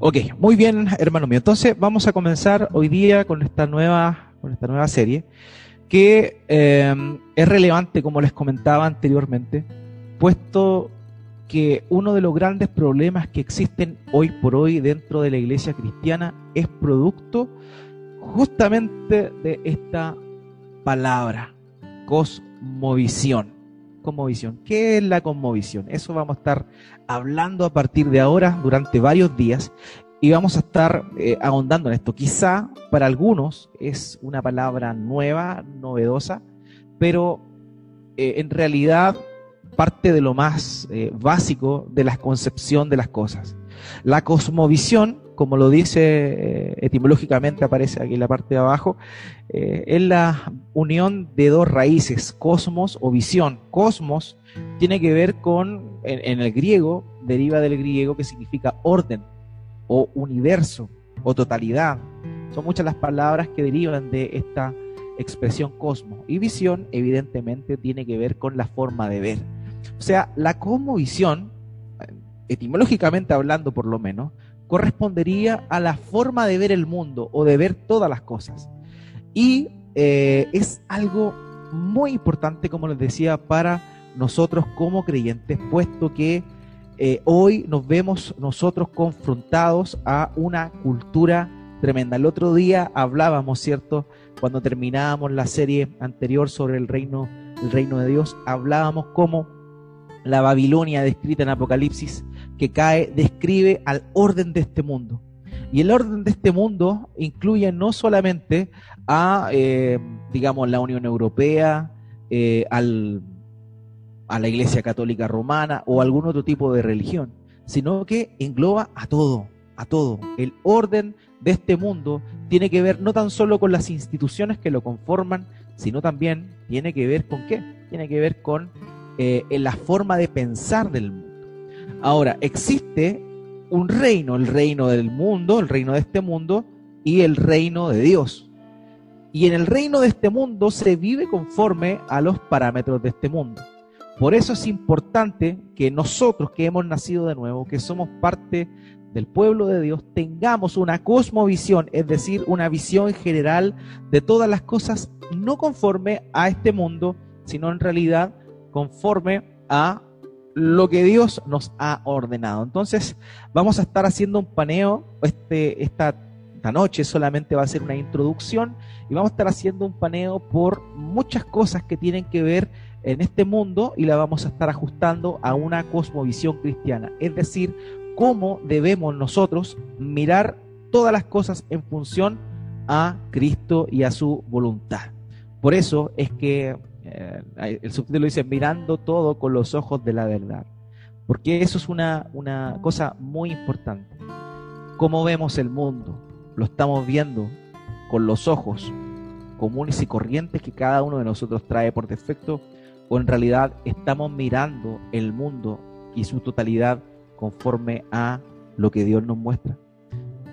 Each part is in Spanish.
Ok, muy bien, hermano mío. Entonces vamos a comenzar hoy día con esta nueva, con esta nueva serie que eh, es relevante, como les comentaba anteriormente, puesto que uno de los grandes problemas que existen hoy por hoy dentro de la iglesia cristiana es producto justamente de esta palabra, cosmovisión. Cosmovisión. ¿Qué es la cosmovisión? Eso vamos a estar hablando a partir de ahora durante varios días y vamos a estar eh, ahondando en esto. Quizá para algunos es una palabra nueva, novedosa, pero eh, en realidad parte de lo más eh, básico de la concepción de las cosas. La cosmovisión, como lo dice eh, etimológicamente, aparece aquí en la parte de abajo, eh, es la unión de dos raíces, cosmos o visión. Cosmos tiene que ver con, en, el griego, deriva del griego que significa orden o universo o totalidad. Son muchas las palabras que derivan de esta expresión cosmos. Y visión, evidentemente, tiene que ver con la forma de ver. O sea, la cosmovisión, etimológicamente hablando por lo menos, correspondería a la forma de ver el mundo o de ver todas las cosas. Y eh, es algo muy importante, como les decía, para nosotros como creyentes, puesto que eh, hoy nos vemos nosotros confrontados a una cultura tremenda. El otro día hablábamos, ¿cierto? Cuando terminábamos la serie anterior sobre el reino, el reino de Dios, hablábamos cómo la Babilonia descrita en Apocalipsis, que cae, describe al orden de este mundo. Y el orden de este mundo incluye no solamente a, eh, digamos, la Unión Europea, eh, al, a la Iglesia Católica Romana o algún otro tipo de religión, sino que engloba a todo, a todo. El orden de este mundo tiene que ver no tan solo con las instituciones que lo conforman, sino también tiene que ver con qué? Tiene que ver con eh, en la forma de pensar del mundo. Ahora, existe un reino, el reino del mundo, el reino de este mundo y el reino de Dios. Y en el reino de este mundo se vive conforme a los parámetros de este mundo. Por eso es importante que nosotros que hemos nacido de nuevo, que somos parte del pueblo de Dios, tengamos una cosmovisión, es decir, una visión general de todas las cosas, no conforme a este mundo, sino en realidad conforme a lo que Dios nos ha ordenado. Entonces, vamos a estar haciendo un paneo este, esta, esta noche, solamente va a ser una introducción y vamos a estar haciendo un paneo por muchas cosas que tienen que ver en este mundo y la vamos a estar ajustando a una cosmovisión cristiana, es decir, cómo debemos nosotros mirar todas las cosas en función a Cristo y a su voluntad. Por eso es que eh, el subtítulo dice mirando todo con los ojos de la verdad. Porque eso es una, una cosa muy importante. ¿Cómo vemos el mundo? Lo estamos viendo con los ojos comunes y corrientes que cada uno de nosotros trae por defecto o en realidad estamos mirando el mundo y su totalidad conforme a lo que Dios nos muestra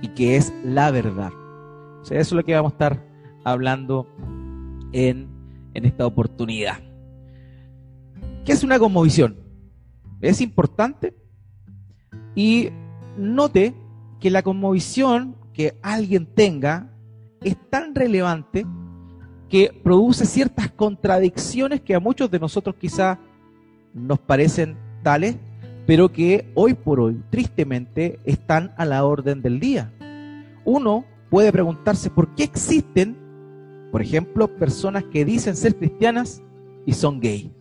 y que es la verdad. O sea, eso es lo que vamos a estar hablando en en esta oportunidad. ¿Qué es una conmovisión? Es importante y note que la conmovisión que alguien tenga es tan relevante que produce ciertas contradicciones que a muchos de nosotros quizá nos parecen tales, pero que hoy por hoy, tristemente, están a la orden del día. Uno puede preguntarse por qué existen por ejemplo, personas que dicen ser cristianas y son gay.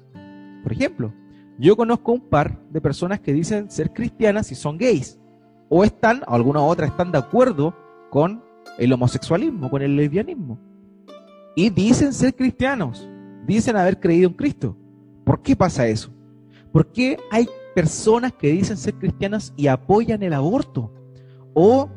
Por ejemplo, yo conozco un par de personas que dicen ser cristianas y son gays. O están, o alguna otra están de acuerdo con el homosexualismo, con el lesbianismo. Y dicen ser cristianos, dicen haber creído en Cristo. ¿Por qué pasa eso? ¿Por qué hay personas que dicen ser cristianas y apoyan el aborto? O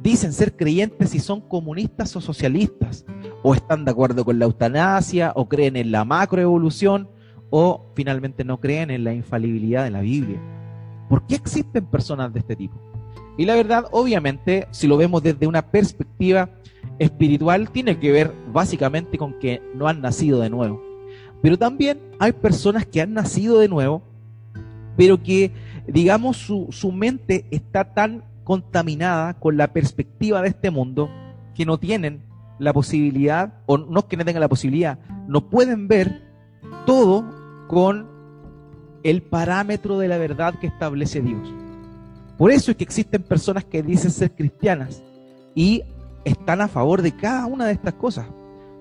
dicen ser creyentes y son comunistas o socialistas, o están de acuerdo con la eutanasia, o creen en la macroevolución, o finalmente no creen en la infalibilidad de la Biblia. ¿Por qué existen personas de este tipo? Y la verdad, obviamente, si lo vemos desde una perspectiva espiritual, tiene que ver básicamente con que no han nacido de nuevo. Pero también hay personas que han nacido de nuevo, pero que, digamos, su, su mente está tan contaminada con la perspectiva de este mundo, que no tienen la posibilidad, o no que no tengan la posibilidad, no pueden ver todo con el parámetro de la verdad que establece Dios. Por eso es que existen personas que dicen ser cristianas y están a favor de cada una de estas cosas.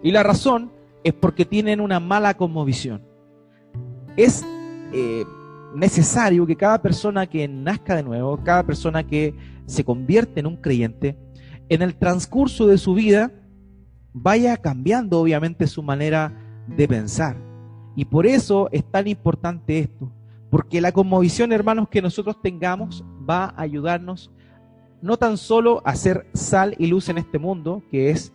Y la razón es porque tienen una mala cosmovisión. Es eh, necesario que cada persona que nazca de nuevo, cada persona que se convierte en un creyente, en el transcurso de su vida vaya cambiando obviamente su manera de pensar. Y por eso es tan importante esto, porque la conmovisión, hermanos, que nosotros tengamos va a ayudarnos no tan solo a ser sal y luz en este mundo, que es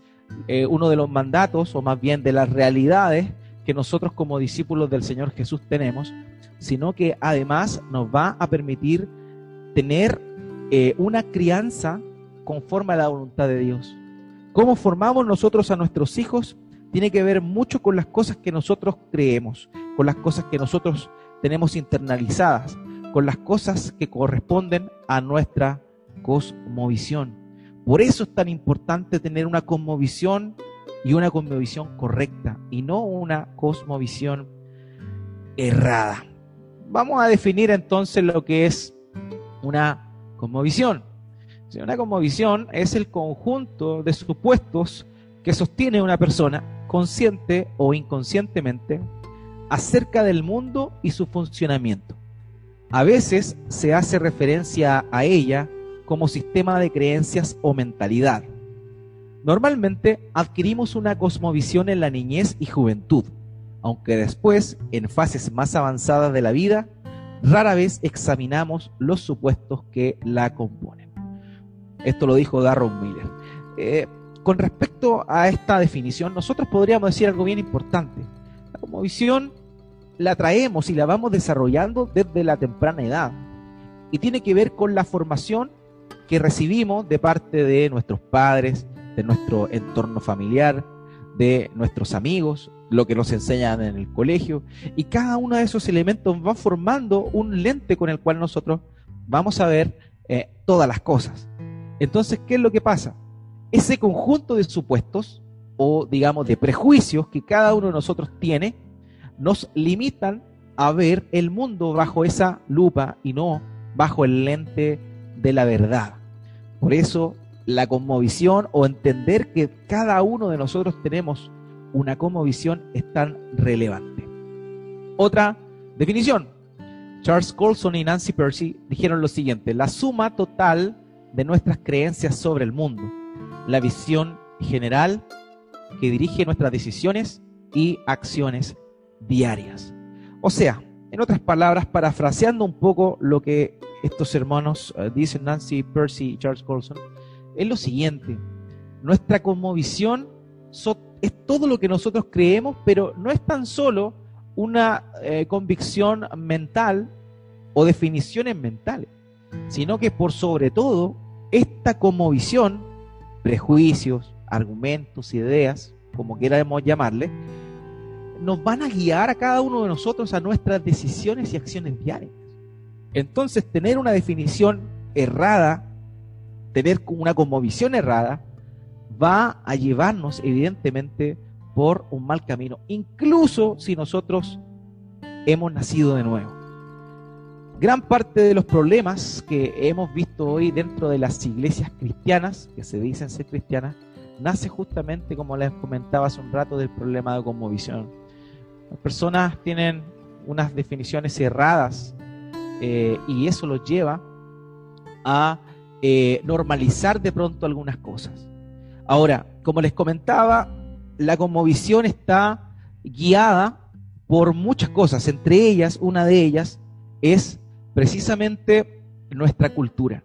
eh, uno de los mandatos, o más bien de las realidades que nosotros como discípulos del Señor Jesús tenemos, sino que además nos va a permitir tener eh, una crianza conforme a la voluntad de Dios. Cómo formamos nosotros a nuestros hijos tiene que ver mucho con las cosas que nosotros creemos, con las cosas que nosotros tenemos internalizadas, con las cosas que corresponden a nuestra cosmovisión. Por eso es tan importante tener una cosmovisión y una cosmovisión correcta y no una cosmovisión errada. Vamos a definir entonces lo que es una cosmovisión. Una cosmovisión es el conjunto de supuestos que sostiene una persona, consciente o inconscientemente, acerca del mundo y su funcionamiento. A veces se hace referencia a ella como sistema de creencias o mentalidad. Normalmente adquirimos una cosmovisión en la niñez y juventud, aunque después, en fases más avanzadas de la vida, rara vez examinamos los supuestos que la componen. Esto lo dijo Darron Miller. Eh, con respecto a esta definición, nosotros podríamos decir algo bien importante. La cosmovisión la traemos y la vamos desarrollando desde la temprana edad y tiene que ver con la formación que recibimos de parte de nuestros padres, de nuestro entorno familiar, de nuestros amigos, lo que nos enseñan en el colegio, y cada uno de esos elementos va formando un lente con el cual nosotros vamos a ver eh, todas las cosas. Entonces, ¿qué es lo que pasa? Ese conjunto de supuestos o digamos de prejuicios que cada uno de nosotros tiene, nos limitan a ver el mundo bajo esa lupa y no bajo el lente de la verdad. Por eso la conmovisión o entender que cada uno de nosotros tenemos una conmovisión es tan relevante. Otra definición. Charles Colson y Nancy Percy dijeron lo siguiente, la suma total de nuestras creencias sobre el mundo, la visión general que dirige nuestras decisiones y acciones diarias. O sea, en otras palabras, parafraseando un poco lo que estos hermanos eh, dicen Nancy Percy y Charles Colson, es lo siguiente. Nuestra conmovisión es todo lo que nosotros creemos, pero no es tan solo una eh, convicción mental o definiciones mentales, sino que por sobre todo esta conmovisión, prejuicios, argumentos, ideas, como queramos llamarle, nos van a guiar a cada uno de nosotros a nuestras decisiones y acciones diarias. Entonces, tener una definición errada, tener una conmovisión errada, va a llevarnos evidentemente por un mal camino, incluso si nosotros hemos nacido de nuevo. Gran parte de los problemas que hemos visto hoy dentro de las iglesias cristianas, que se dicen ser cristianas, nace justamente, como les comentaba hace un rato, del problema de conmovisión. Las personas tienen unas definiciones erradas eh, y eso los lleva a eh, normalizar de pronto algunas cosas. Ahora, como les comentaba, la conmovisión está guiada por muchas cosas, entre ellas, una de ellas es precisamente nuestra cultura.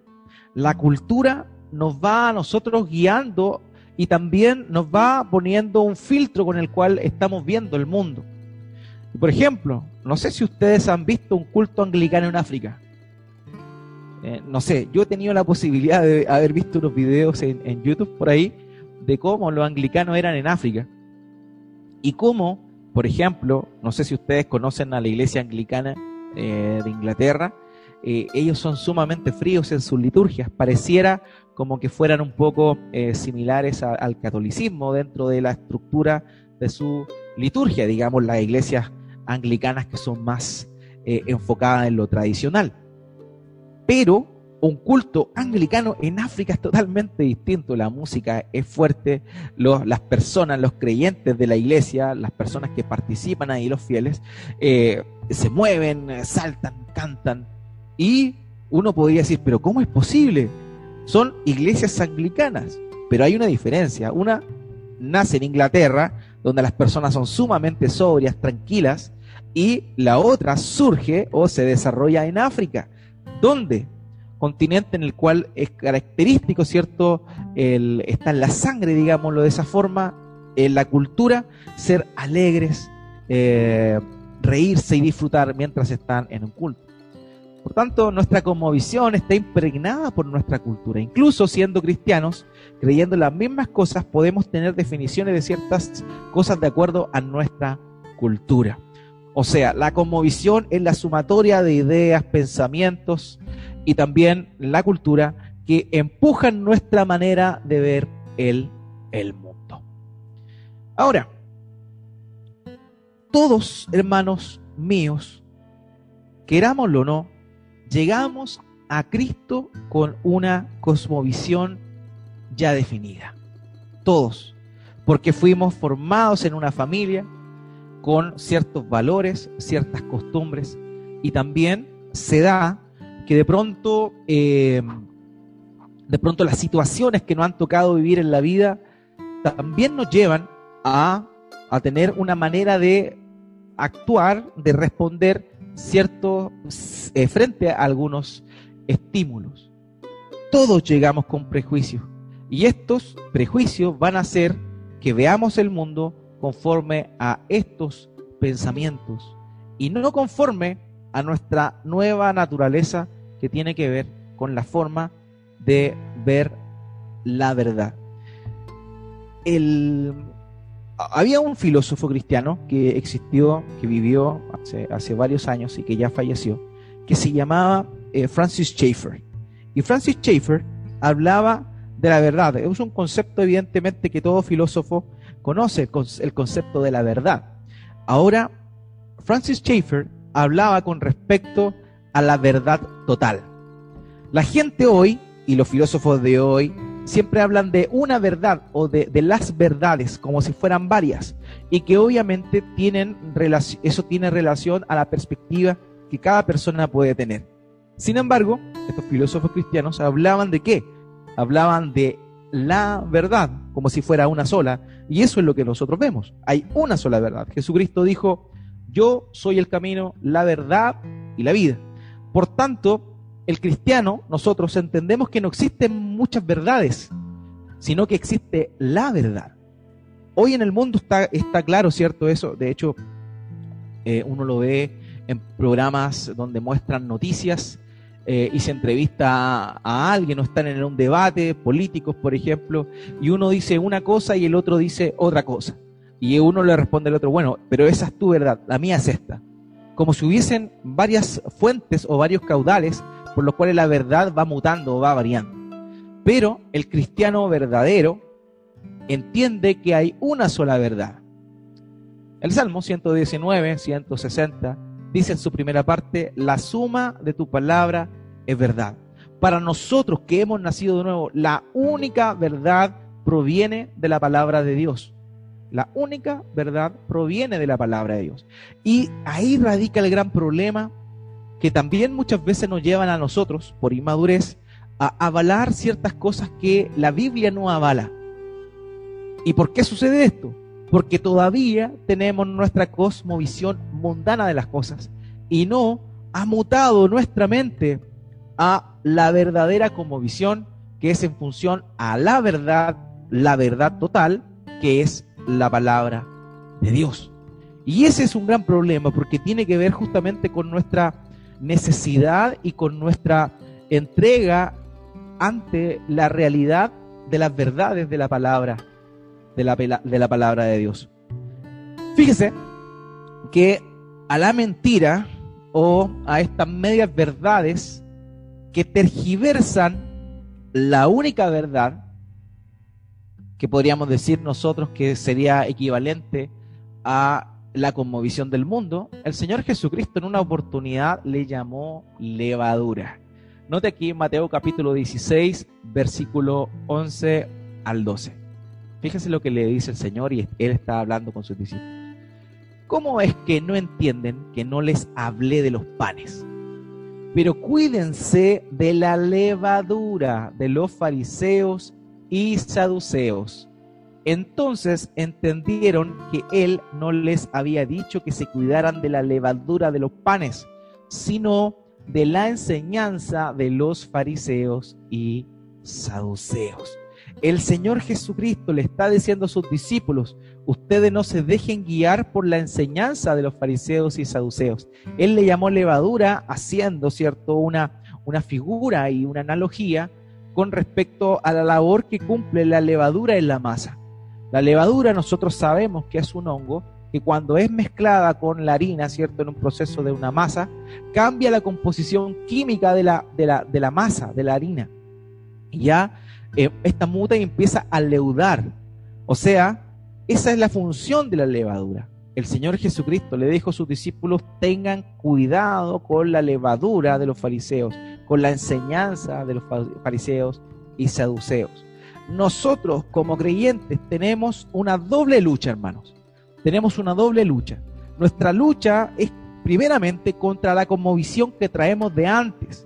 La cultura nos va a nosotros guiando y también nos va poniendo un filtro con el cual estamos viendo el mundo. Por ejemplo, no sé si ustedes han visto un culto anglicano en África. Eh, no sé, yo he tenido la posibilidad de haber visto unos videos en, YouTube por ahí de cómo los anglicanos eran en África. Y cómo, por ejemplo, no sé si ustedes conocen a la iglesia anglicana eh, de Inglaterra, eh, ellos son sumamente fríos en sus liturgias. Pareciera como que fueran un poco eh, similares al catolicismo dentro de la estructura de su liturgia, digamos, las iglesias anglicanas que son más enfocadas en lo tradicional. Pero un culto anglicano en África es totalmente distinto. La música es fuerte, las personas, los creyentes de la iglesia, las personas que participan ahí, los fieles, eh, se mueven, saltan, cantan. Y uno podría decir, pero ¿cómo es posible? Son iglesias anglicanas, pero hay una diferencia. Una nace en Inglaterra, donde las personas son sumamente sobrias, tranquilas, y la otra surge o se desarrolla en África, donde continente en el cual es característico, ¿cierto? Está en la sangre, digámoslo de esa forma, en la cultura, ser alegres, eh, reírse y disfrutar mientras están en un culto. Por tanto, nuestra cosmovisión está impregnada por nuestra cultura. Incluso siendo cristianos, creyendo las mismas cosas, podemos tener definiciones de ciertas cosas de acuerdo a nuestra cultura. O sea, la cosmovisión es la sumatoria de ideas, pensamientos, y también la cultura que empujan nuestra manera de ver el, el mundo. Ahora, todos, hermanos míos, querámoslo o no, llegamos a Cristo con una cosmovisión ya definida. Todos, porque fuimos formados en una familia con ciertos valores, ciertas costumbres, y también se da que de pronto, eh, de pronto las situaciones que nos han tocado vivir en la vida también nos llevan a, tener una manera de actuar, de responder cierto eh, frente a algunos estímulos. Todos llegamos con prejuicios y estos prejuicios van a hacer que veamos el mundo conforme a estos pensamientos y no conforme a nuestra nueva naturaleza que tiene que ver con la forma de ver la verdad. había un filósofo cristiano que existió, que vivió hace, varios años y que ya falleció, que se llamaba eh, Francis Schaeffer. Y Francis Schaeffer hablaba de la verdad. Es un concepto evidentemente que todo filósofo conoce, el concepto de la verdad. Ahora, Francis Schaeffer hablaba con respecto a la verdad total. La gente hoy, y los filósofos de hoy, siempre hablan de una verdad o de, las verdades como si fueran varias y que obviamente tienen eso tiene relación a la perspectiva que cada persona puede tener. Sin embargo, estos filósofos cristianos hablaban de qué? Hablaban de la verdad como si fuera una sola y eso es lo que nosotros vemos. Hay una sola verdad. Jesucristo dijo, yo soy el camino, la verdad y la vida. Por tanto, el cristiano, nosotros entendemos que no existen muchas verdades, sino que existe la verdad. Hoy en el mundo está, está claro, ¿cierto? Eso, de hecho, eh, uno lo ve en programas donde muestran noticias eh, y se entrevista a, alguien o están en un debate, políticos, por ejemplo, y uno dice una cosa y el otro dice otra cosa. Y uno le responde al otro, bueno, pero esa es tu verdad, la mía es esta como si hubiesen varias fuentes o varios caudales por los cuales la verdad va mutando o va variando. Pero el cristiano verdadero entiende que hay una sola verdad. El Salmo 119, 160 dice en su primera parte, la suma de tu palabra es verdad. Para nosotros que hemos nacido de nuevo, la única verdad proviene de la palabra de Dios. La única verdad proviene de la palabra de Dios. Y ahí radica el gran problema que también muchas veces nos llevan a nosotros, por inmadurez, a avalar ciertas cosas que la Biblia no avala. ¿Y por qué sucede esto? Porque todavía tenemos nuestra cosmovisión mundana de las cosas y no ha mutado nuestra mente a la verdadera cosmovisión que es en función a la verdad, la verdad total, que es la palabra de Dios. Y ese es un gran problema porque tiene que ver justamente con nuestra necesidad y con nuestra entrega ante la realidad de las verdades de la palabra, de la, de la palabra de Dios. Fíjese que a la mentira o a estas medias verdades que tergiversan la única verdad que podríamos decir nosotros que sería equivalente a la conmovisión del mundo, el Señor Jesucristo en una oportunidad le llamó levadura. Note aquí Mateo capítulo 16, versículo 11 al 12. Fíjese lo que le dice el Señor y él está hablando con sus discípulos. ¿Cómo es que no entienden que no les hablé de los panes? Pero cuídense de la levadura de los fariseos y saduceos. Entonces entendieron que él no les había dicho que se cuidaran de la levadura de los panes, sino de la enseñanza de los fariseos y saduceos. El Señor Jesucristo le está diciendo a sus discípulos, ustedes no se dejen guiar por la enseñanza de los fariseos y saduceos. Él le llamó levadura haciendo, ¿cierto?, una, una figura y una analogía con respecto a la labor que cumple la levadura en la masa. La levadura nosotros sabemos que es un hongo que cuando es mezclada con la harina, ¿cierto? En un proceso de una masa, cambia la composición química de la, de la, de la masa, de la harina. Y ya eh, esta muta y empieza a leudar. O sea, esa es la función de la levadura. El Señor Jesucristo le dijo a sus discípulos, tengan cuidado con la levadura de los fariseos, con la enseñanza de los fariseos y saduceos. Nosotros como creyentes tenemos una doble lucha, hermanos tenemos una doble lucha. Nuestra lucha es primeramente contra la conmovisión que traemos de antes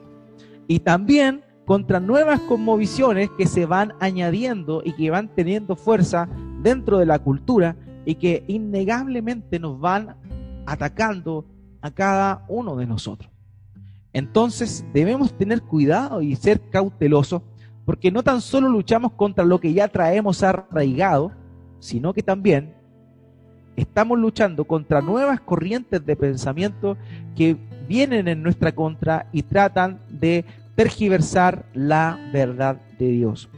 y también contra nuevas conmovisiones que se van añadiendo y que van teniendo fuerza dentro de la cultura y que innegablemente nos van atacando a cada uno de nosotros. Entonces debemos tener cuidado y ser cautelosos porque no tan solo luchamos contra lo que ya traemos arraigado, sino que también estamos luchando contra nuevas corrientes de pensamiento que vienen en nuestra contra y tratan de tergiversar la verdad de Dios.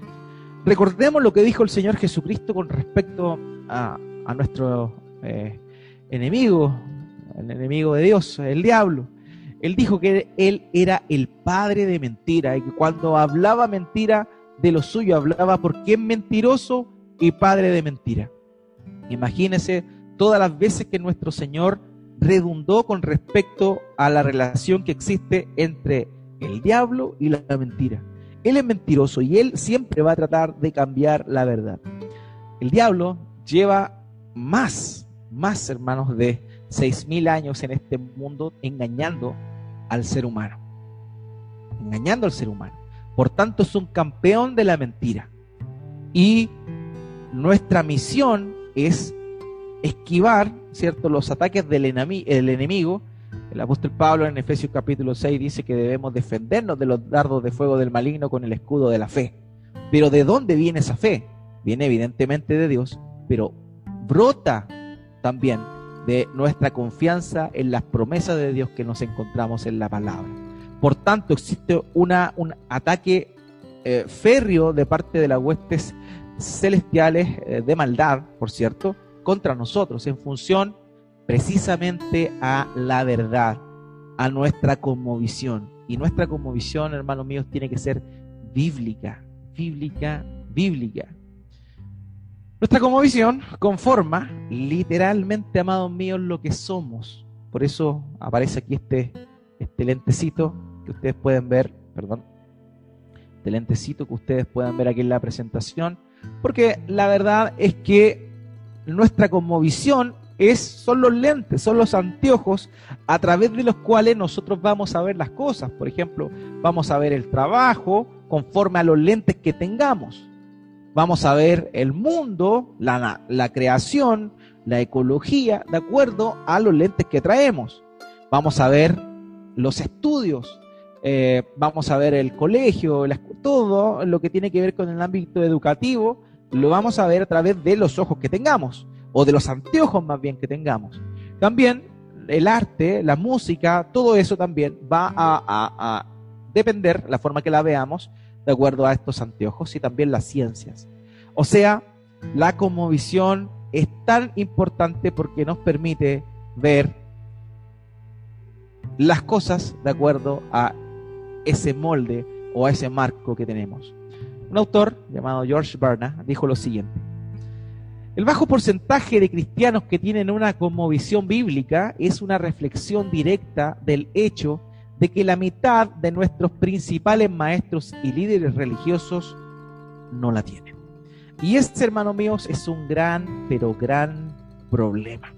Recordemos lo que dijo el Señor Jesucristo con respecto a, nuestro eh, enemigo, el enemigo de Dios, el diablo. Él dijo que él era el padre de mentira y que cuando hablaba mentira de lo suyo hablaba porque es mentiroso y padre de mentira. Imagínese todas las veces que nuestro Señor redundó con respecto a la relación que existe entre el diablo y la mentira. Él es mentiroso y él siempre va a tratar de cambiar la verdad. El diablo lleva más, más hermanos de seis mil años en este mundo engañando al ser humano. Engañando al ser humano. Por tanto, es un campeón de la mentira. Y nuestra misión es esquivar, ¿cierto?, los ataques del enemigo. El apóstol Pablo en Efesios capítulo 6 dice que debemos defendernos de los dardos de fuego del maligno con el escudo de la fe. Pero ¿de dónde viene esa fe? Viene evidentemente de Dios, pero brota también de nuestra confianza en las promesas de Dios que nos encontramos en la palabra. Por tanto, existe una, un ataque eh, férreo de parte de las huestes celestiales eh, de maldad, por cierto, contra nosotros en función precisamente a la verdad, a nuestra conmovisión. Y nuestra conmovisión, hermanos míos, tiene que ser bíblica, bíblica, bíblica. Nuestra conmovisión conforma literalmente, amados míos, lo que somos. Por eso aparece aquí este, este lentecito que ustedes pueden ver, perdón, este lentecito que ustedes pueden ver aquí en la presentación, porque la verdad es que nuestra conmovisión es, son los lentes, son los anteojos a través de los cuales nosotros vamos a ver las cosas. Por ejemplo, vamos a ver el trabajo conforme a los lentes que tengamos. Vamos a ver el mundo, la, la creación, la ecología, de acuerdo a los lentes que traemos. Vamos a ver los estudios, eh, vamos a ver el colegio, todo lo que tiene que ver con el ámbito educativo lo vamos a ver a través de los ojos que tengamos, o de los anteojos más bien que tengamos. También el arte, la música, todo eso también va a, depender, la forma que la veamos, de acuerdo a estos anteojos y también las ciencias. O sea, la conmovisión es tan importante porque nos permite ver las cosas de acuerdo a ese molde o a ese marco que tenemos. Un autor llamado George Barna dijo lo siguiente. El bajo porcentaje de cristianos que tienen una conmovisión bíblica es una reflexión directa del hecho de que la mitad de nuestros principales maestros y líderes religiosos no la tienen. Y este, hermano míos, es un gran, pero gran problema.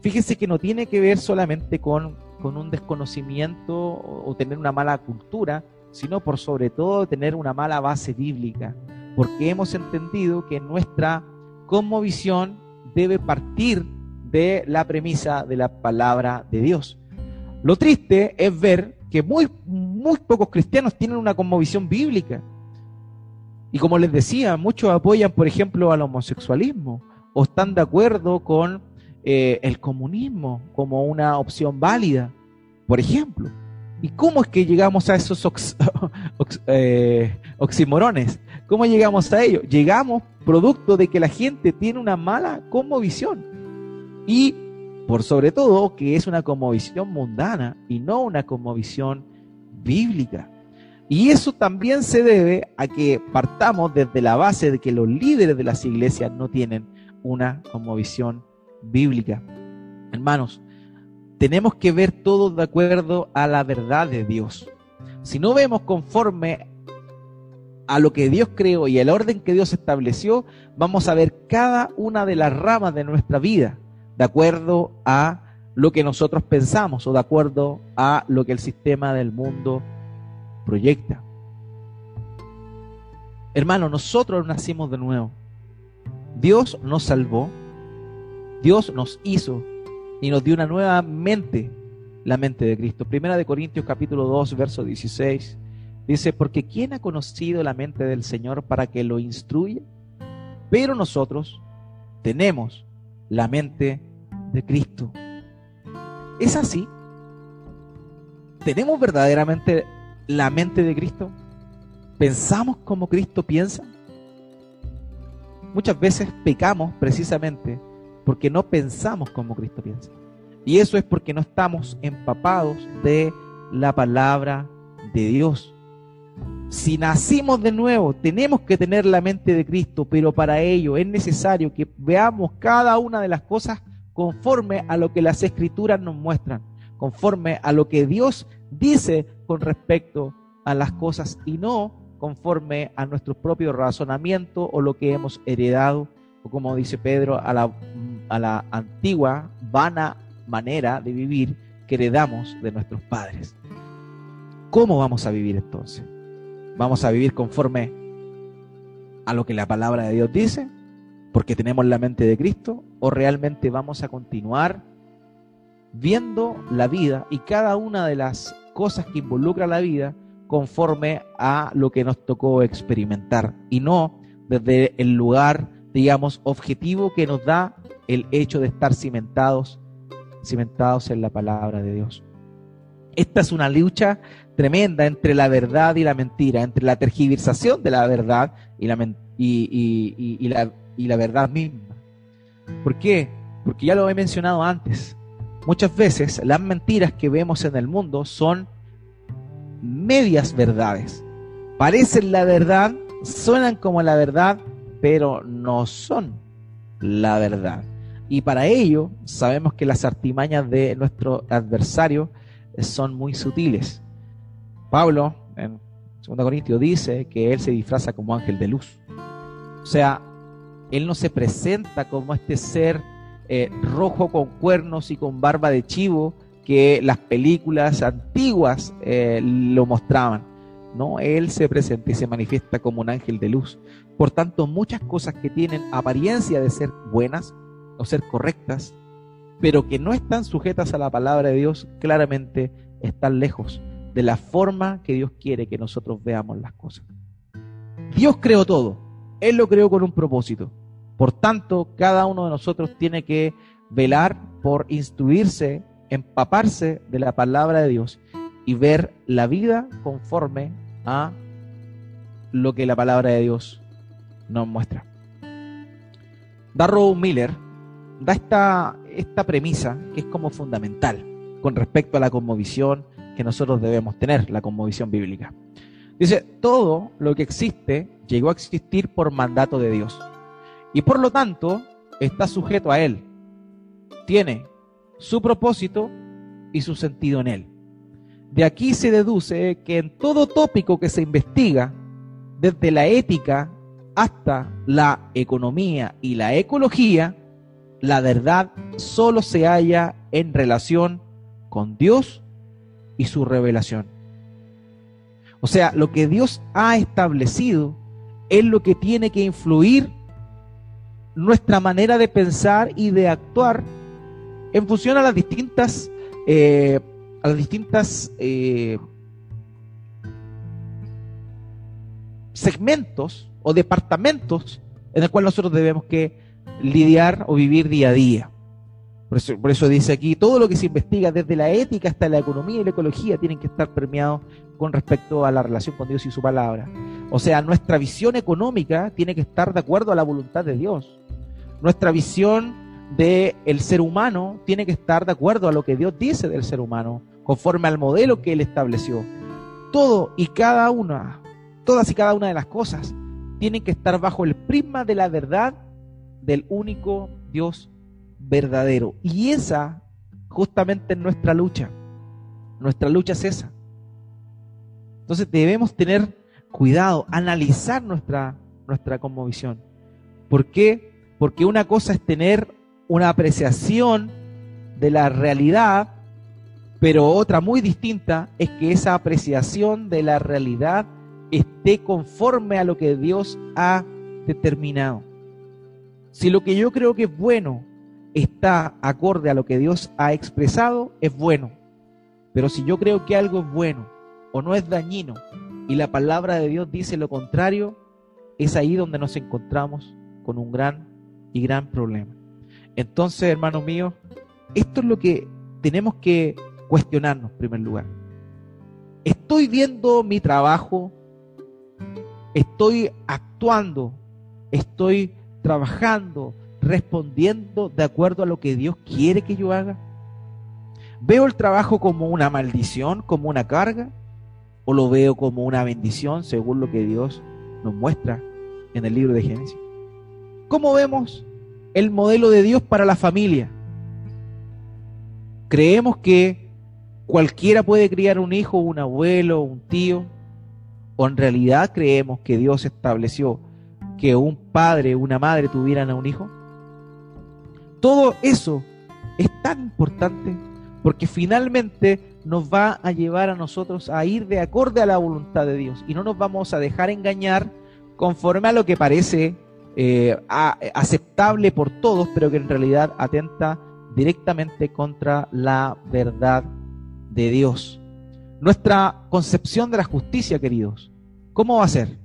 Fíjense que no tiene que ver solamente con, con un desconocimiento o tener una mala cultura, sino por sobre todo tener una mala base bíblica, porque hemos entendido que nuestra visión debe partir de la premisa de la palabra de Dios. Lo triste es ver que muy, muy pocos cristianos tienen una conmovisión bíblica. Y como les decía, muchos apoyan, por ejemplo, al homosexualismo o están de acuerdo con eh, el comunismo como una opción válida, por ejemplo. ¿Y cómo es que llegamos a esos eh, oximorones? ¿Cómo llegamos a ello? Llegamos producto de que la gente tiene una mala conmovisión. Y por sobre todo que es una conmovisión mundana y no una conmovisión bíblica. Y eso también se debe a que partamos desde la base de que los líderes de las iglesias no tienen una conmovisión bíblica. Hermanos, tenemos que ver todo de acuerdo a la verdad de Dios. Si no vemos conforme a lo que Dios creó y el orden que Dios estableció, vamos a ver cada una de las ramas de nuestra vida de acuerdo a lo que nosotros pensamos o de acuerdo a lo que el sistema del mundo proyecta. Hermano, nosotros nacimos de nuevo. Dios nos salvó. Dios nos hizo y nos dio una nueva mente, la mente de Cristo. Primera de Corintios capítulo 2, verso 16. Dice, porque ¿quién ha conocido la mente del Señor para que lo instruya? Pero nosotros tenemos la mente de Cristo. ¿Es así? ¿Tenemos verdaderamente la mente de Cristo? ¿Pensamos como Cristo piensa? Muchas veces pecamos precisamente porque no pensamos como Cristo piensa. Y eso es porque no estamos empapados de la palabra de Dios. Si nacimos de nuevo, tenemos que tener la mente de Cristo, pero para ello es necesario que veamos cada una de las cosas conforme a lo que las escrituras nos muestran, conforme a lo que Dios dice con respecto a las cosas y no conforme a nuestro propio razonamiento o lo que hemos heredado, o como dice Pedro, a la, a la antigua, vana manera de vivir que heredamos de nuestros padres. ¿Cómo vamos a vivir entonces? ¿Vamos a vivir conforme a lo que la palabra de Dios dice? Porque tenemos la mente de Cristo o realmente vamos a continuar viendo la vida y cada una de las cosas que involucra la vida conforme a lo que nos tocó experimentar y no desde el lugar, digamos, objetivo que nos da el hecho de estar cimentados, cimentados en la palabra de Dios. Esta es una lucha tremenda entre la verdad y la mentira, entre la tergiversación de la verdad y la, verdad misma. ¿Por qué? Porque ya lo he mencionado antes. Muchas veces las mentiras que vemos en el mundo son medias verdades. Parecen la verdad, suenan como la verdad, pero no son la verdad. Y para ello sabemos que las artimañas de nuestro adversario son muy sutiles. Pablo en 2 Corintios dice que él se disfraza como ángel de luz. O sea, él no se presenta como este ser eh, rojo con cuernos y con barba de chivo que las películas antiguas eh, lo mostraban. No, él se presenta y se manifiesta como un ángel de luz. Por tanto, muchas cosas que tienen apariencia de ser buenas o ser correctas, pero que no están sujetas a la palabra de Dios, claramente están lejos de la forma que Dios quiere que nosotros veamos las cosas. Dios creó todo. Él lo creó con un propósito. Por tanto, cada uno de nosotros tiene que velar por instruirse, empaparse de la palabra de Dios y ver la vida conforme a lo que la palabra de Dios nos muestra. Darrow Miller da esta, esta premisa que es como fundamental. con respecto a la conmovisión que nosotros debemos tener, la conmovisión bíblica. Dice, todo lo que existe llegó a existir por mandato de Dios y por lo tanto está sujeto a Él. Tiene su propósito y su sentido en Él. De aquí se deduce que en todo tópico que se investiga, desde la ética hasta la economía y la ecología, la verdad solo se halla en relación con Dios y su revelación. O sea, lo que Dios ha establecido es lo que tiene que influir nuestra manera de pensar y de actuar en función a las distintas eh, a las distintas eh, segmentos o departamentos en el cual nosotros debemos que lidiar o vivir día a día. Por eso, dice aquí, todo lo que se investiga desde la ética hasta la economía y la ecología tienen que estar permeados con respecto a la relación con Dios y su palabra. O sea, nuestra visión económica tiene que estar de acuerdo a la voluntad de Dios. Nuestra visión del el ser humano tiene que estar de acuerdo a lo que Dios dice del ser humano, conforme al modelo que Él estableció. Todo y cada una, todas y cada una de las cosas tienen que estar bajo el prisma de la verdad del único Dios verdadero. Y esa justamente es nuestra lucha. Nuestra lucha es esa. Entonces debemos tener cuidado, analizar nuestra, nuestra conmovisión. ¿Por qué? Porque una cosa es tener una apreciación de la realidad, pero otra muy distinta es que esa apreciación de la realidad esté conforme a lo que Dios ha determinado. Si lo que yo creo que es bueno está acorde a lo que Dios ha expresado, es bueno. Pero si yo creo que algo es bueno o no es dañino y la palabra de Dios dice lo contrario, es ahí donde nos encontramos con un gran y gran problema. Entonces, hermanos míos, esto es lo que tenemos que cuestionarnos en primer lugar. ¿Estoy viendo mi trabajo? ¿Estoy actuando? ¿Estoy trabajando? ¿Respondiendo de acuerdo a lo que Dios quiere que yo haga? ¿Veo el trabajo como una maldición, como una carga? ¿O lo veo como una bendición según lo que Dios nos muestra en el libro de Génesis? ¿Cómo vemos el modelo de Dios para la familia. Creemos que cualquiera puede criar un hijo, un abuelo, un tío, o en realidad creemos que Dios estableció que un padre, una madre tuvieran a un hijo. Todo eso es tan importante porque finalmente nos va a llevar a nosotros a ir de acorde a la voluntad de Dios y no nos vamos a dejar engañar conforme a lo que parece eh, aceptable por todos, pero que en realidad atenta directamente contra la verdad de Dios. Nuestra concepción de la justicia, queridos, ¿cómo va a ser?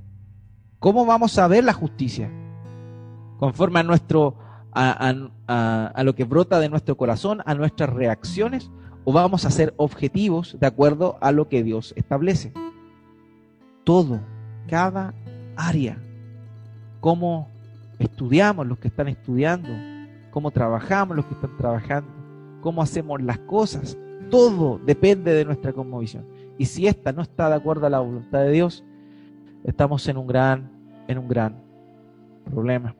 ¿Cómo vamos a ver la justicia? Conforme a nuestro a, a, lo que brota de nuestro corazón, a nuestras reacciones, o vamos a ser objetivos de acuerdo a lo que Dios establece. Todo, cada área, cómo estudiamos los que están estudiando, cómo trabajamos los que están trabajando, cómo hacemos las cosas. Todo depende de nuestra conmovisión. Y si esta no está de acuerdo a la voluntad de Dios, estamos en un gran, en un gran problema.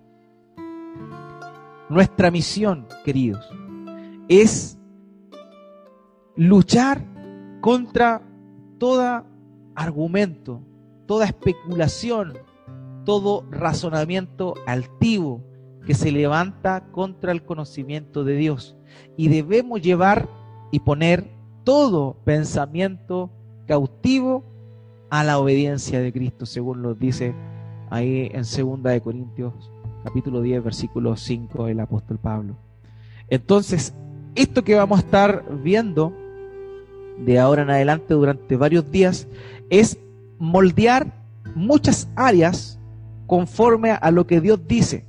Nuestra misión, queridos, es luchar contra todo argumento, toda especulación, todo razonamiento altivo que se levanta contra el conocimiento de Dios. Y debemos llevar y poner todo pensamiento cautivo a la obediencia de Cristo, según lo dice ahí en 2 de Corintios capítulo 10 versículo 5 el apóstol Pablo. Entonces, esto que vamos a estar viendo de ahora en adelante durante varios días es moldear muchas áreas conforme a lo que Dios dice.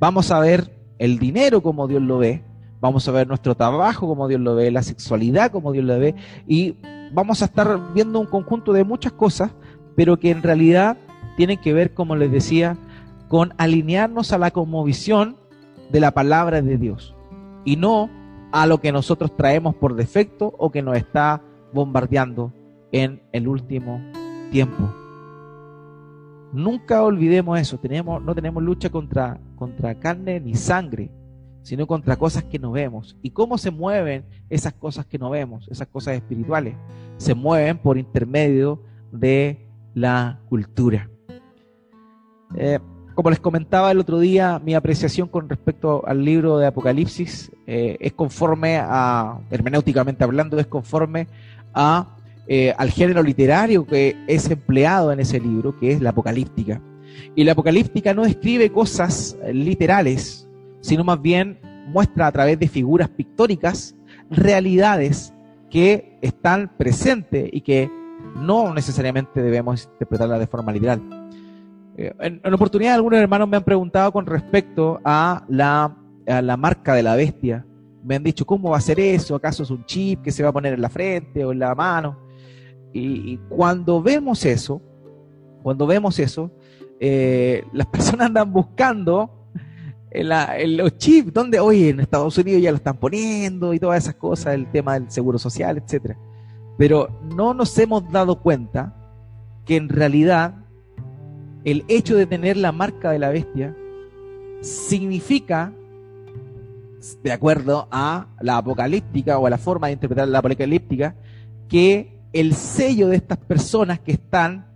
Vamos a ver el dinero como Dios lo ve, vamos a ver nuestro trabajo como Dios lo ve, la sexualidad como Dios lo ve, y vamos a estar viendo un conjunto de muchas cosas, pero que en realidad tienen que ver, como les decía, con alinearnos a la conmovisión de la palabra de Dios y no a lo que nosotros traemos por defecto o que nos está bombardeando en el último tiempo. Nunca olvidemos eso, tenemos, no tenemos lucha contra, contra carne ni sangre, sino contra cosas que no vemos. ¿Y cómo se mueven esas cosas que no vemos, esas cosas espirituales? Se mueven por intermedio de la cultura. Eh, como les comentaba el otro día, mi apreciación con respecto al libro de Apocalipsis eh, es conforme a, hermenéuticamente hablando, es conforme a eh, al género literario que es empleado en ese libro, que es la apocalíptica. Y la apocalíptica no describe cosas literales, sino más bien muestra a través de figuras pictóricas realidades que están presentes y que no necesariamente debemos interpretarlas de forma literal. Eh, en, en, oportunidad, algunos hermanos me han preguntado con respecto a la, a la marca de la bestia. Me han dicho, ¿cómo va a ser eso? ¿Acaso es un chip que se va a poner en la frente o en la mano? Y, cuando vemos eso, cuando vemos eso, eh, las personas andan buscando en, los chips, donde, oye, en Estados Unidos ya lo están poniendo y todas esas cosas, el tema del seguro social, etcétera. Pero no nos hemos dado cuenta que en realidad el hecho de tener la marca de la bestia significa, de acuerdo a la apocalíptica o a la forma de interpretar la apocalíptica, que el sello de estas personas que están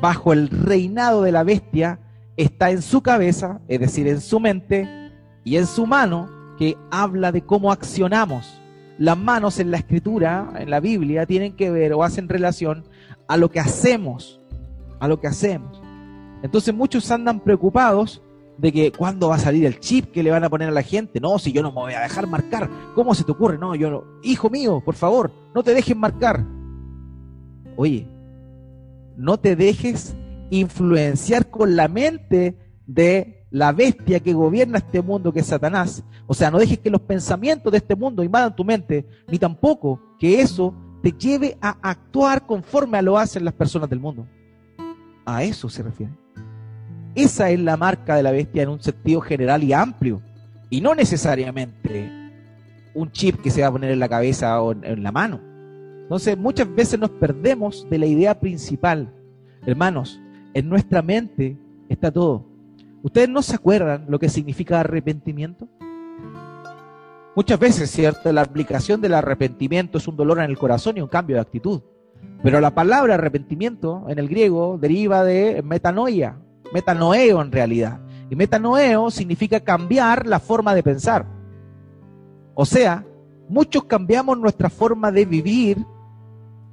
bajo el reinado de la bestia está en su cabeza, es decir, en su mente y en su mano, que habla de cómo accionamos. Las manos en la escritura, en la Biblia, tienen que ver o hacen relación a lo que hacemos, a lo que hacemos. Entonces muchos andan preocupados de que cuándo va a salir el chip que le van a poner a la gente. No, si yo no me voy a dejar marcar. ¿Cómo se te ocurre? No, yo no. Hijo mío, por favor, no te dejen marcar. Oye, no te dejes influenciar con la mente de la bestia que gobierna este mundo, que es Satanás. O sea, no dejes que los pensamientos de este mundo invadan tu mente, ni tampoco que eso te lleve a actuar conforme a lo hacen las personas del mundo. A eso se refiere. Esa es la marca de la bestia en un sentido general y amplio. Y no necesariamente un chip que se va a poner en la cabeza o en la mano. Entonces muchas veces nos perdemos de la idea principal. Hermanos, en nuestra mente está todo. ¿Ustedes no se acuerdan lo que significa arrepentimiento? Muchas veces, ¿cierto? La aplicación del arrepentimiento es un dolor en el corazón y un cambio de actitud. Pero la palabra arrepentimiento en el griego deriva de metanoia, metanoeo en realidad. Y metanoeo significa cambiar la forma de pensar. O sea, muchos cambiamos nuestra forma de vivir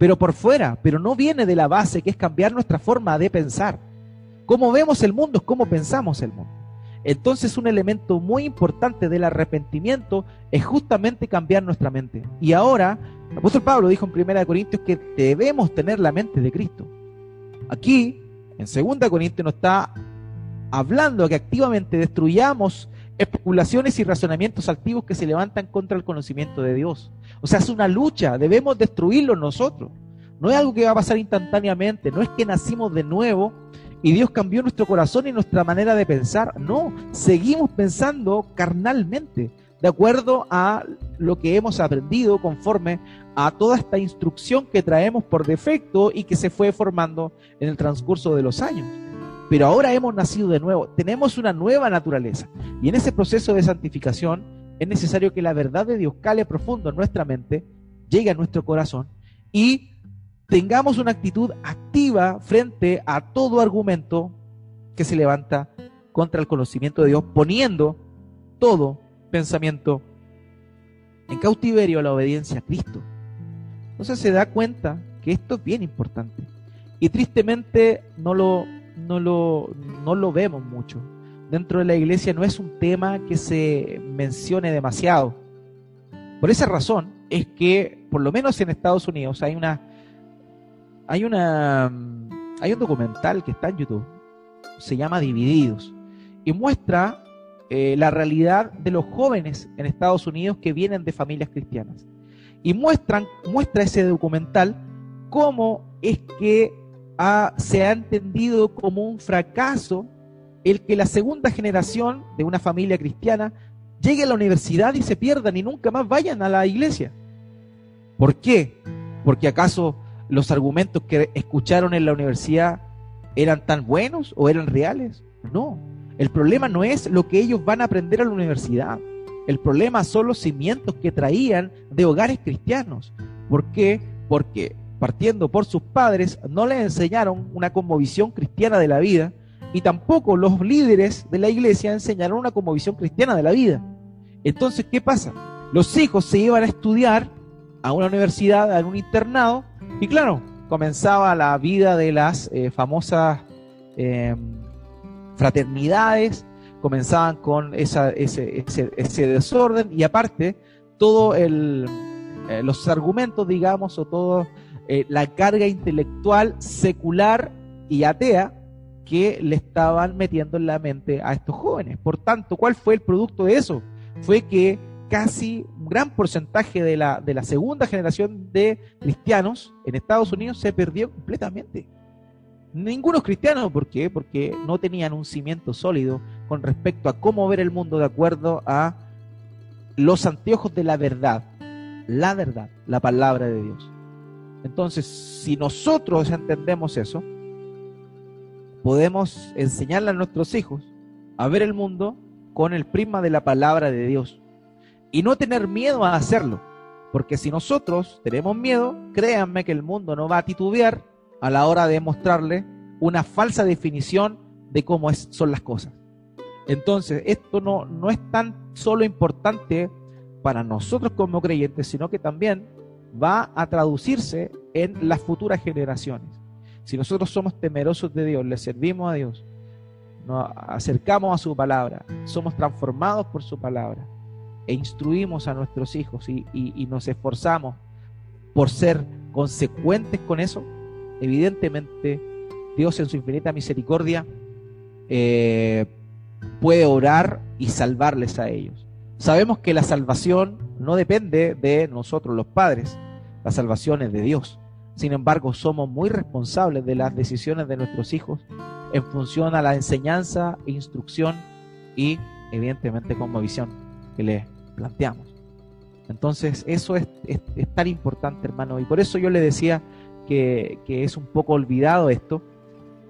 pero por fuera, pero no viene de la base que es cambiar nuestra forma de pensar. Cómo vemos el mundo es cómo pensamos el mundo. Entonces un elemento muy importante del arrepentimiento es justamente cambiar nuestra mente. Y ahora, el apóstol Pablo dijo en 1 Corintios que debemos tener la mente de Cristo. Aquí, en 2 Corintios nos está hablando que activamente destruyamos especulaciones y razonamientos activos que se levantan contra el conocimiento de Dios. O sea, es una lucha, debemos destruirlo nosotros. No es algo que va a pasar instantáneamente, no es que nacimos de nuevo y Dios cambió nuestro corazón y nuestra manera de pensar. No, seguimos pensando carnalmente, de acuerdo a lo que hemos aprendido conforme a toda esta instrucción que traemos por defecto y que se fue formando en el transcurso de los años pero ahora hemos nacido de nuevo, tenemos una nueva naturaleza. Y en ese proceso de santificación es necesario que la verdad de Dios cale profundo en nuestra mente, llegue a nuestro corazón y tengamos una actitud activa frente a todo argumento que se levanta contra el conocimiento de Dios, poniendo todo pensamiento en cautiverio a la obediencia a Cristo. Entonces se da cuenta que esto es bien importante. Y tristemente no lo no lo, no lo vemos mucho. Dentro de la iglesia no es un tema que se mencione demasiado. Por esa razón es que, por lo menos en Estados Unidos, hay una. Hay una. Hay un documental que está en YouTube. Se llama Divididos. Y muestra eh, la realidad de los jóvenes en Estados Unidos que vienen de familias cristianas. Y muestran, muestra ese documental cómo es que se ha entendido como un fracaso el que la segunda generación de una familia cristiana lleguen a la universidad y se pierdan y nunca más vayan a la iglesia. ¿Por qué? Porque acaso los argumentos que escucharon en la universidad eran tan buenos o eran reales? No. El problema no es lo que ellos van a aprender a la universidad. El problema son los cimientos que traían de hogares cristianos. ¿Por qué? Porque partiendo por sus padres no les enseñaron una conmovisión cristiana de la vida y tampoco los líderes de la iglesia enseñaron una conmovisión cristiana de la vida. Entonces, ¿qué pasa? Los hijos se iban a estudiar a una universidad, a un internado, y claro, comenzaba la vida de las eh, famosas eh, fraternidades, comenzaban con esa, ese, desorden y aparte todos eh, los argumentos, digamos, o toda la carga intelectual secular y atea que le estaban metiendo en la mente a estos jóvenes. Por tanto, ¿cuál fue el producto de eso? Fue que casi un gran porcentaje de la, de la segunda generación de cristianos en Estados Unidos se perdió completamente. Ninguno cristiano, ¿por qué? Porque no tenían un cimiento sólido con respecto a cómo ver el mundo de acuerdo a los anteojos de la verdad, la verdad, la palabra de Dios. Entonces, si nosotros entendemos eso, podemos enseñarle a nuestros hijos a ver el mundo con el prisma de la palabra de Dios y no tener miedo a hacerlo. Porque si nosotros tenemos miedo, créanme que el mundo no va a titubear a la hora de mostrarle una falsa definición de cómo es, son las cosas. Entonces, esto no, no es tan solo importante para nosotros como creyentes, sino que también va a traducirse en las futuras generaciones. Si nosotros somos temerosos de Dios, le servimos a Dios, nos acercamos a su palabra, somos transformados por su palabra, e instruimos a nuestros hijos y, nos esforzamos por ser consecuentes con eso, evidentemente Dios en su infinita misericordia eh, puede orar y salvarles a ellos. Sabemos que la salvación no depende de nosotros los padres, la salvación es de Dios. Sin embargo, somos muy responsables de las decisiones de nuestros hijos en función a la enseñanza, instrucción y evidentemente visión que les planteamos. Entonces, eso es, tan importante, hermano, y por eso yo le decía que, es un poco olvidado esto,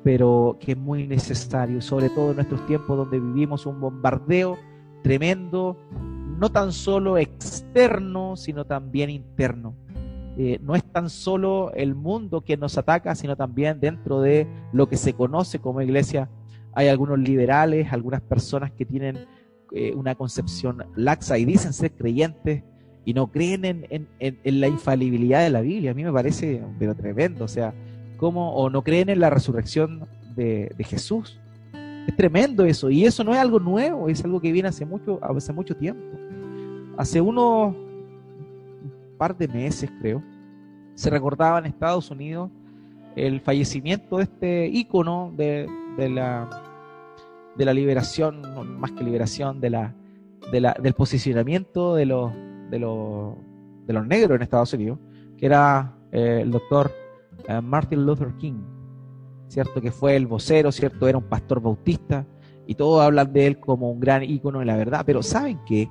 pero que es muy necesario, sobre todo en nuestros tiempos donde vivimos un bombardeo tremendo, no tan solo externo, sino también interno. Eh, no es tan solo el mundo que nos ataca, sino también dentro de lo que se conoce como iglesia. Hay algunos liberales, algunas personas que tienen eh, una concepción laxa y dicen ser creyentes y no creen en, la infalibilidad de la Biblia. A mí me parece pero tremendo, o sea, ¿cómo? o no creen en la resurrección de, Jesús. Es tremendo eso, y eso no es algo nuevo, es algo que viene hace mucho, hace mucho tiempo. Hace unos par de meses, creo, se recordaba en Estados Unidos el fallecimiento de este ícono de, de la de la liberación, más que liberación, de la, de la, del posicionamiento de los, de, los, de los negros en Estados Unidos, que era eh, el doctor eh, Martin Luther King, ¿cierto? Que fue el vocero, ¿cierto? Era un pastor bautista y todos hablan de él como un gran ícono de la verdad, pero ¿saben qué?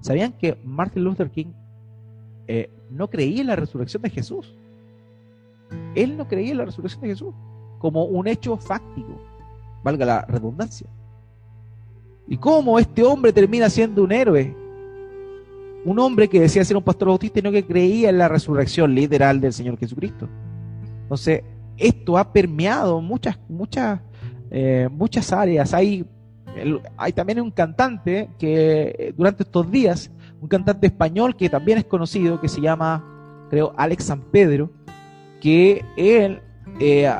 ¿Sabían que Martin Luther King eh, no creía en la resurrección de Jesús? Él no creía en la resurrección de Jesús como un hecho fáctico valga la redundancia. ¿Y cómo este hombre termina siendo un héroe? Un hombre que decía ser un pastor bautista y no que creía en la resurrección literal del Señor Jesucristo. Entonces, esto ha permeado muchas, muchas, eh, muchas áreas. Hay, hay también un cantante que eh, durante estos días, un cantante español que también es conocido, que se llama, creo, Alex San Pedro, que él eh,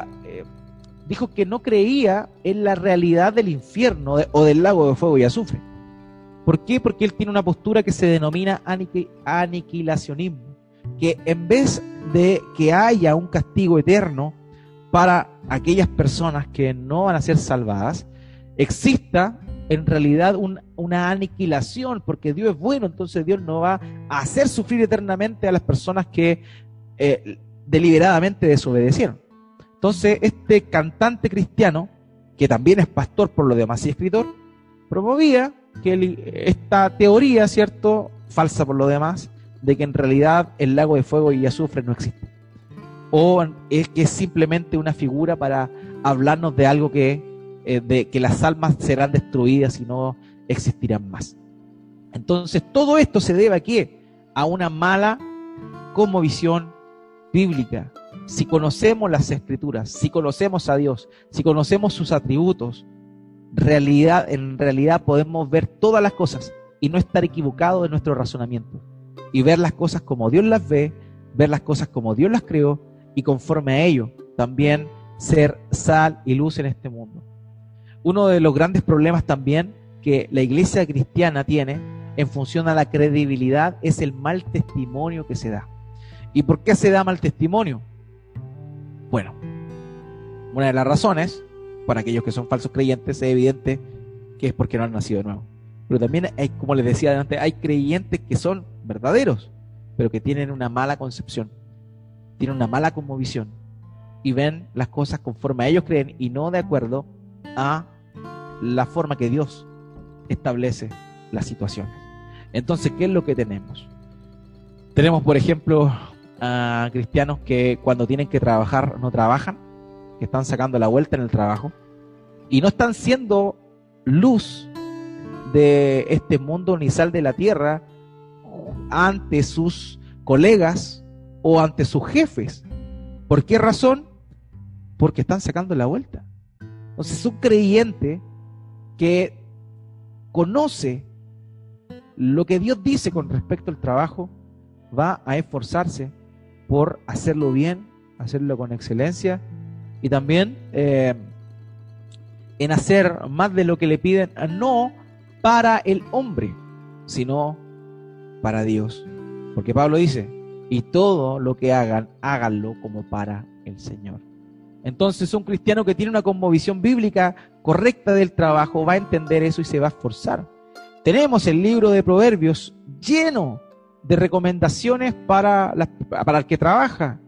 dijo que no creía en la realidad del infierno o del lago de fuego y azufre. ¿Por qué? Porque él tiene una postura que se denomina aniquilacionismo, que en vez de que haya un castigo eterno para aquellas personas que no van a ser salvadas, exista en realidad una aniquilación, porque Dios es bueno, entonces Dios no va a hacer sufrir eternamente a las personas que eh, deliberadamente desobedecieron. Entonces, este cantante cristiano, que también es pastor por lo demás y escritor, promovía que esta teoría, ¿cierto? Falsa por lo demás, de que en realidad el lago de fuego y azufre no existe. O es que es simplemente una figura para hablarnos de algo que, eh, de, que las almas serán destruidas y no existirán más. Entonces, todo esto se debe a? A una mala visión bíblica. Si conocemos las escrituras, si conocemos a Dios, si conocemos sus atributos, realidad, en realidad podemos ver todas las cosas y no estar equivocados en nuestro razonamiento. Y ver las cosas como Dios las ve, ver las cosas como Dios las creó y conforme a ello también ser sal y luz en este mundo. Uno de los grandes problemas también que la iglesia cristiana tiene en función a la credibilidad es el mal testimonio que se da. ¿Y por qué se da mal testimonio? Bueno, una de las razones, para aquellos que son falsos creyentes, es evidente que es porque no han nacido de nuevo. Pero también hay, como les decía antes, hay creyentes que son verdaderos, pero que tienen una mala concepción, tienen una mala conmovisión y ven las cosas conforme a ellos creen y no de acuerdo a la forma que Dios establece las situaciones. Entonces, ¿qué es lo que tenemos? Tenemos, por ejemplo, a cristianos que cuando tienen que trabajar no trabajan, que están sacando la vuelta en el trabajo y no están siendo luz de este mundo ni sal de la tierra ante sus colegas o ante sus jefes. ¿Por qué razón? Porque están sacando la vuelta. Entonces, un creyente que conoce lo que Dios dice con respecto al trabajo va a esforzarse por hacerlo bien, hacerlo con excelencia y también eh, en hacer más de lo que le piden, no para el hombre, sino para Dios. Porque Pablo dice, y todo lo que hagan, háganlo como para el Señor. Entonces un cristiano que tiene una conmovisión bíblica correcta del trabajo va a entender eso y se va a esforzar. Tenemos el libro de Proverbios lleno de recomendaciones para, para el que trabaja.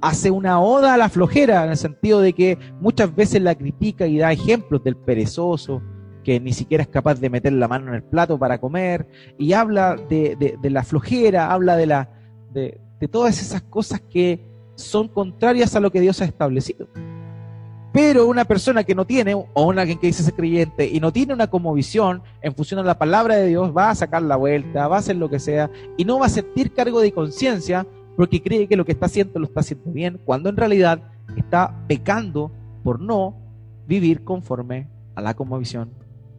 Hace una oda a la flojera, en el sentido de que muchas veces la critica y da ejemplos del perezoso, que ni siquiera es capaz de meter la mano en el plato para comer, y habla de, de, la flojera, habla de, la, de todas esas cosas que son contrarias a lo que Dios ha establecido. Pero una persona que no tiene, o una que dice ser creyente y no tiene una como visión en función a la palabra de Dios, va a sacar la vuelta, va a hacer lo que sea y no va a sentir cargo de conciencia porque cree que lo que está haciendo lo está haciendo bien, cuando en realidad está pecando por no vivir conforme a la visión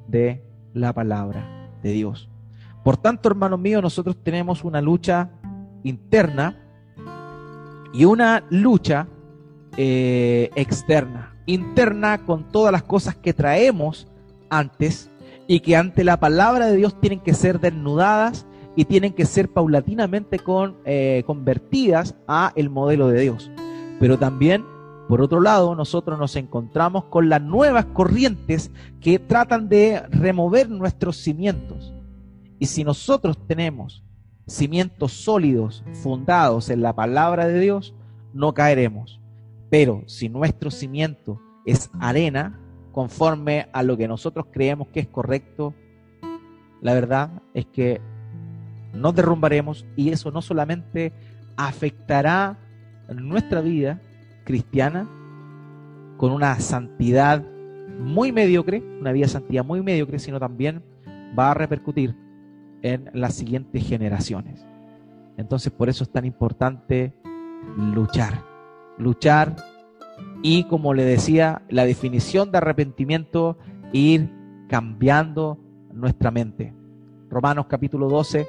de la palabra de Dios. Por tanto, hermanos míos, nosotros tenemos una lucha interna y una lucha eh, externa interna con todas las cosas que traemos antes y que ante la palabra de Dios tienen que ser desnudadas y tienen que ser paulatinamente con, eh, convertidas a el modelo de Dios. Pero también, por otro lado, nosotros nos encontramos con las nuevas corrientes que tratan de remover nuestros cimientos. Y si nosotros tenemos cimientos sólidos, fundados en la palabra de Dios, no caeremos. Pero si nuestro cimiento es arena, conforme a lo que nosotros creemos que es correcto, la verdad es que nos derrumbaremos y eso no solamente afectará nuestra vida cristiana con una santidad muy mediocre, una vida santidad muy mediocre, sino también va a repercutir en las siguientes generaciones. Entonces por eso es tan importante luchar luchar y, como le decía, la definición de arrepentimiento, ir cambiando nuestra mente. Romanos capítulo 12,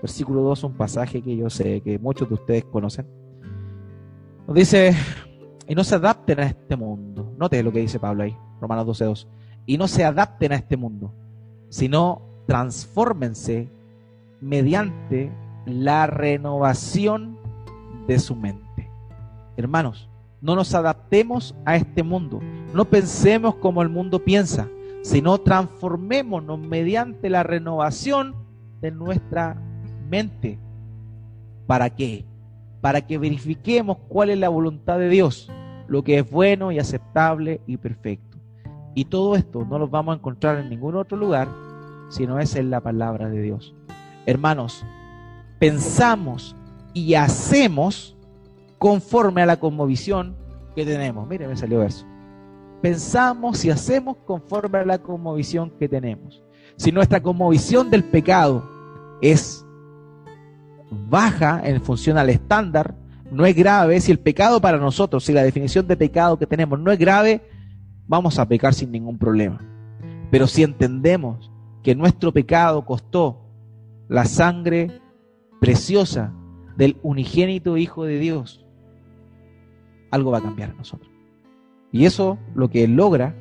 versículo 2, un pasaje que yo sé que muchos de ustedes conocen. Nos dice, y no se adapten a este mundo. Note lo que dice Pablo ahí, Romanos 12, 2. Y no se adapten a este mundo, sino transfórmense mediante la renovación de su mente. Hermanos, no nos adaptemos a este mundo, no pensemos como el mundo piensa, sino transformémonos mediante la renovación de nuestra mente. ¿Para qué? Para que verifiquemos cuál es la voluntad de Dios, lo que es bueno y aceptable y perfecto. Y todo esto no lo vamos a encontrar en ningún otro lugar, sino es en la palabra de Dios. Hermanos, pensamos y hacemos conforme a la conmovisión que tenemos. Mire, me salió eso. Pensamos y hacemos conforme a la conmovisión que tenemos. Si nuestra conmovisión del pecado es baja en función al estándar, no es grave, si el pecado para nosotros, si la definición de pecado que tenemos no es grave, vamos a pecar sin ningún problema. Pero si entendemos que nuestro pecado costó la sangre preciosa del unigénito Hijo de Dios, algo va a cambiar en nosotros. Y eso lo que logra,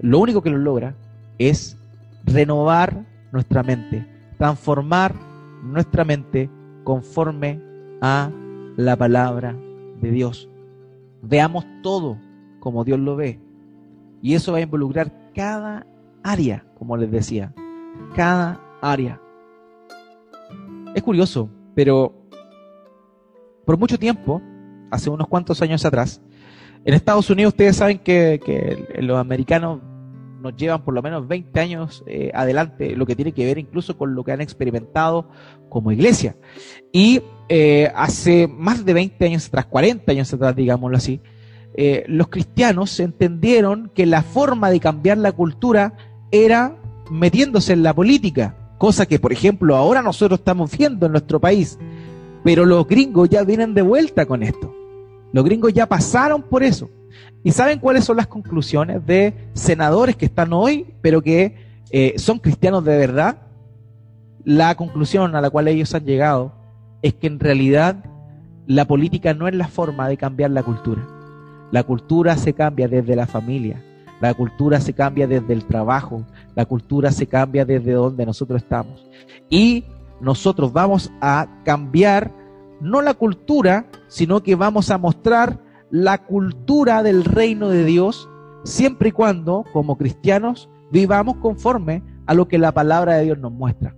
lo único que lo logra, es renovar nuestra mente, transformar nuestra mente conforme a la palabra de Dios. Veamos todo como Dios lo ve. Y eso va a involucrar cada área, como les decía, cada área. Es curioso, pero por mucho tiempo, hace unos cuantos años atrás, en Estados Unidos ustedes saben que, los americanos nos llevan por lo menos 20 años eh, adelante, lo que tiene que ver incluso con lo que han experimentado como iglesia. Y eh, hace más de 20 años atrás, 40 años atrás, digámoslo así, eh, los cristianos entendieron que la forma de cambiar la cultura era metiéndose en la política, cosa que, por ejemplo, ahora nosotros estamos viendo en nuestro país, pero los gringos ya vienen de vuelta con esto. Los gringos ya pasaron por eso. ¿Y saben cuáles son las conclusiones de senadores que están hoy, pero que eh, son cristianos de verdad? La conclusión a la cual ellos han llegado es que en realidad la política no es la forma de cambiar la cultura. La cultura se cambia desde la familia, la cultura se cambia desde el trabajo, la cultura se cambia desde donde nosotros estamos. Y nosotros vamos a cambiar no la cultura, sino que vamos a mostrar la cultura del reino de Dios, siempre y cuando, como cristianos, vivamos conforme a lo que la palabra de Dios nos muestra.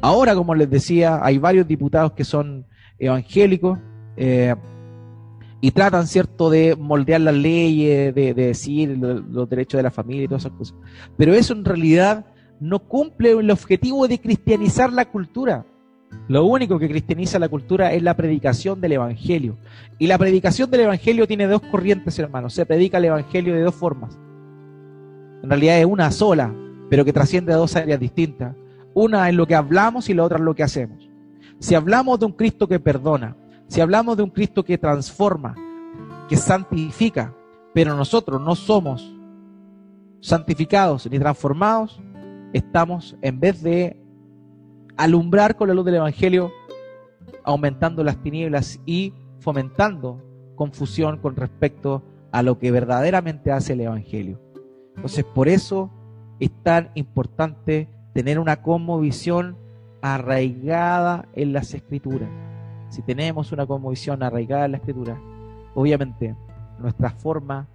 Ahora, como les decía, hay varios diputados que son evangélicos eh, y tratan, ¿cierto?, de moldear las leyes, de, decir los, derechos de la familia y todas esas cosas. Pero eso en realidad no cumple el objetivo de cristianizar la cultura. Lo único que cristianiza la cultura es la predicación del Evangelio. Y la predicación del Evangelio tiene dos corrientes, hermanos. Se predica el Evangelio de dos formas. En realidad es una sola, pero que trasciende a dos áreas distintas. Una es lo que hablamos y la otra es lo que hacemos. Si hablamos de un Cristo que perdona, si hablamos de un Cristo que transforma, que santifica, pero nosotros no somos santificados ni transformados, estamos, en vez de alumbrar con la luz del Evangelio, aumentando las tinieblas y fomentando confusión con respecto a lo que verdaderamente hace el Evangelio. Entonces, por eso es tan importante tener una conmovisión arraigada en las escrituras. Si tenemos una conmovisión arraigada en la escritura, obviamente nuestra forma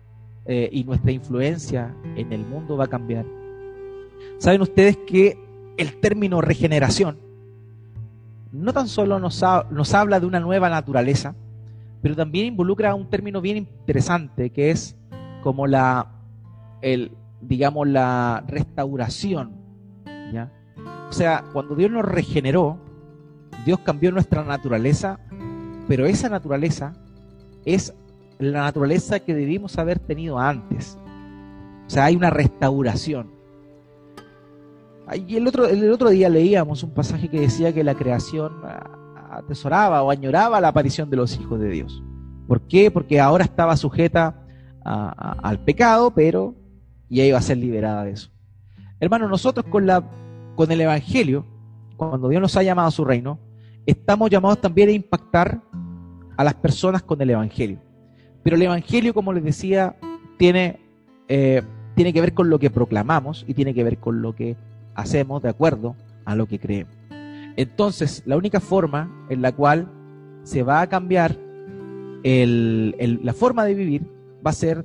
eh, y nuestra influencia en el mundo va a cambiar. Saben ustedes que el término regeneración no tan solo nos, nos habla de una nueva naturaleza, pero también involucra un término bien interesante que es como la, el, digamos, la restauración o sea, cuando Dios nos regeneró, Dios cambió nuestra naturaleza, pero esa naturaleza es la naturaleza que debimos haber tenido antes. O sea, hay una restauración. Y el otro, el otro día leíamos un pasaje que decía que la creación atesoraba o añoraba la aparición de los hijos de Dios. ¿Por qué? Porque ahora estaba sujeta al pecado, pero ya iba a ser liberada de eso. Hermano, nosotros con, la, con el Evangelio, cuando Dios nos ha llamado a su reino, estamos llamados también a impactar a las personas con el Evangelio. Pero el Evangelio, como les decía, tiene, eh, tiene que ver con lo que proclamamos y tiene que ver con lo que hacemos de acuerdo a lo que creemos. Entonces, la única forma en la cual se va a cambiar la forma de vivir va a ser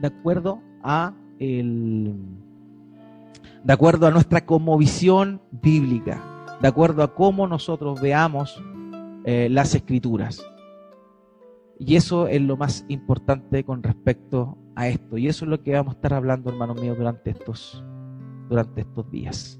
de acuerdo a el, de acuerdo a nuestra visión bíblica, de acuerdo a cómo nosotros veamos eh, las escrituras. Y eso es lo más importante con respecto a esto. Y eso es lo que vamos a estar hablando, hermanos míos, durante estos, durante estos días.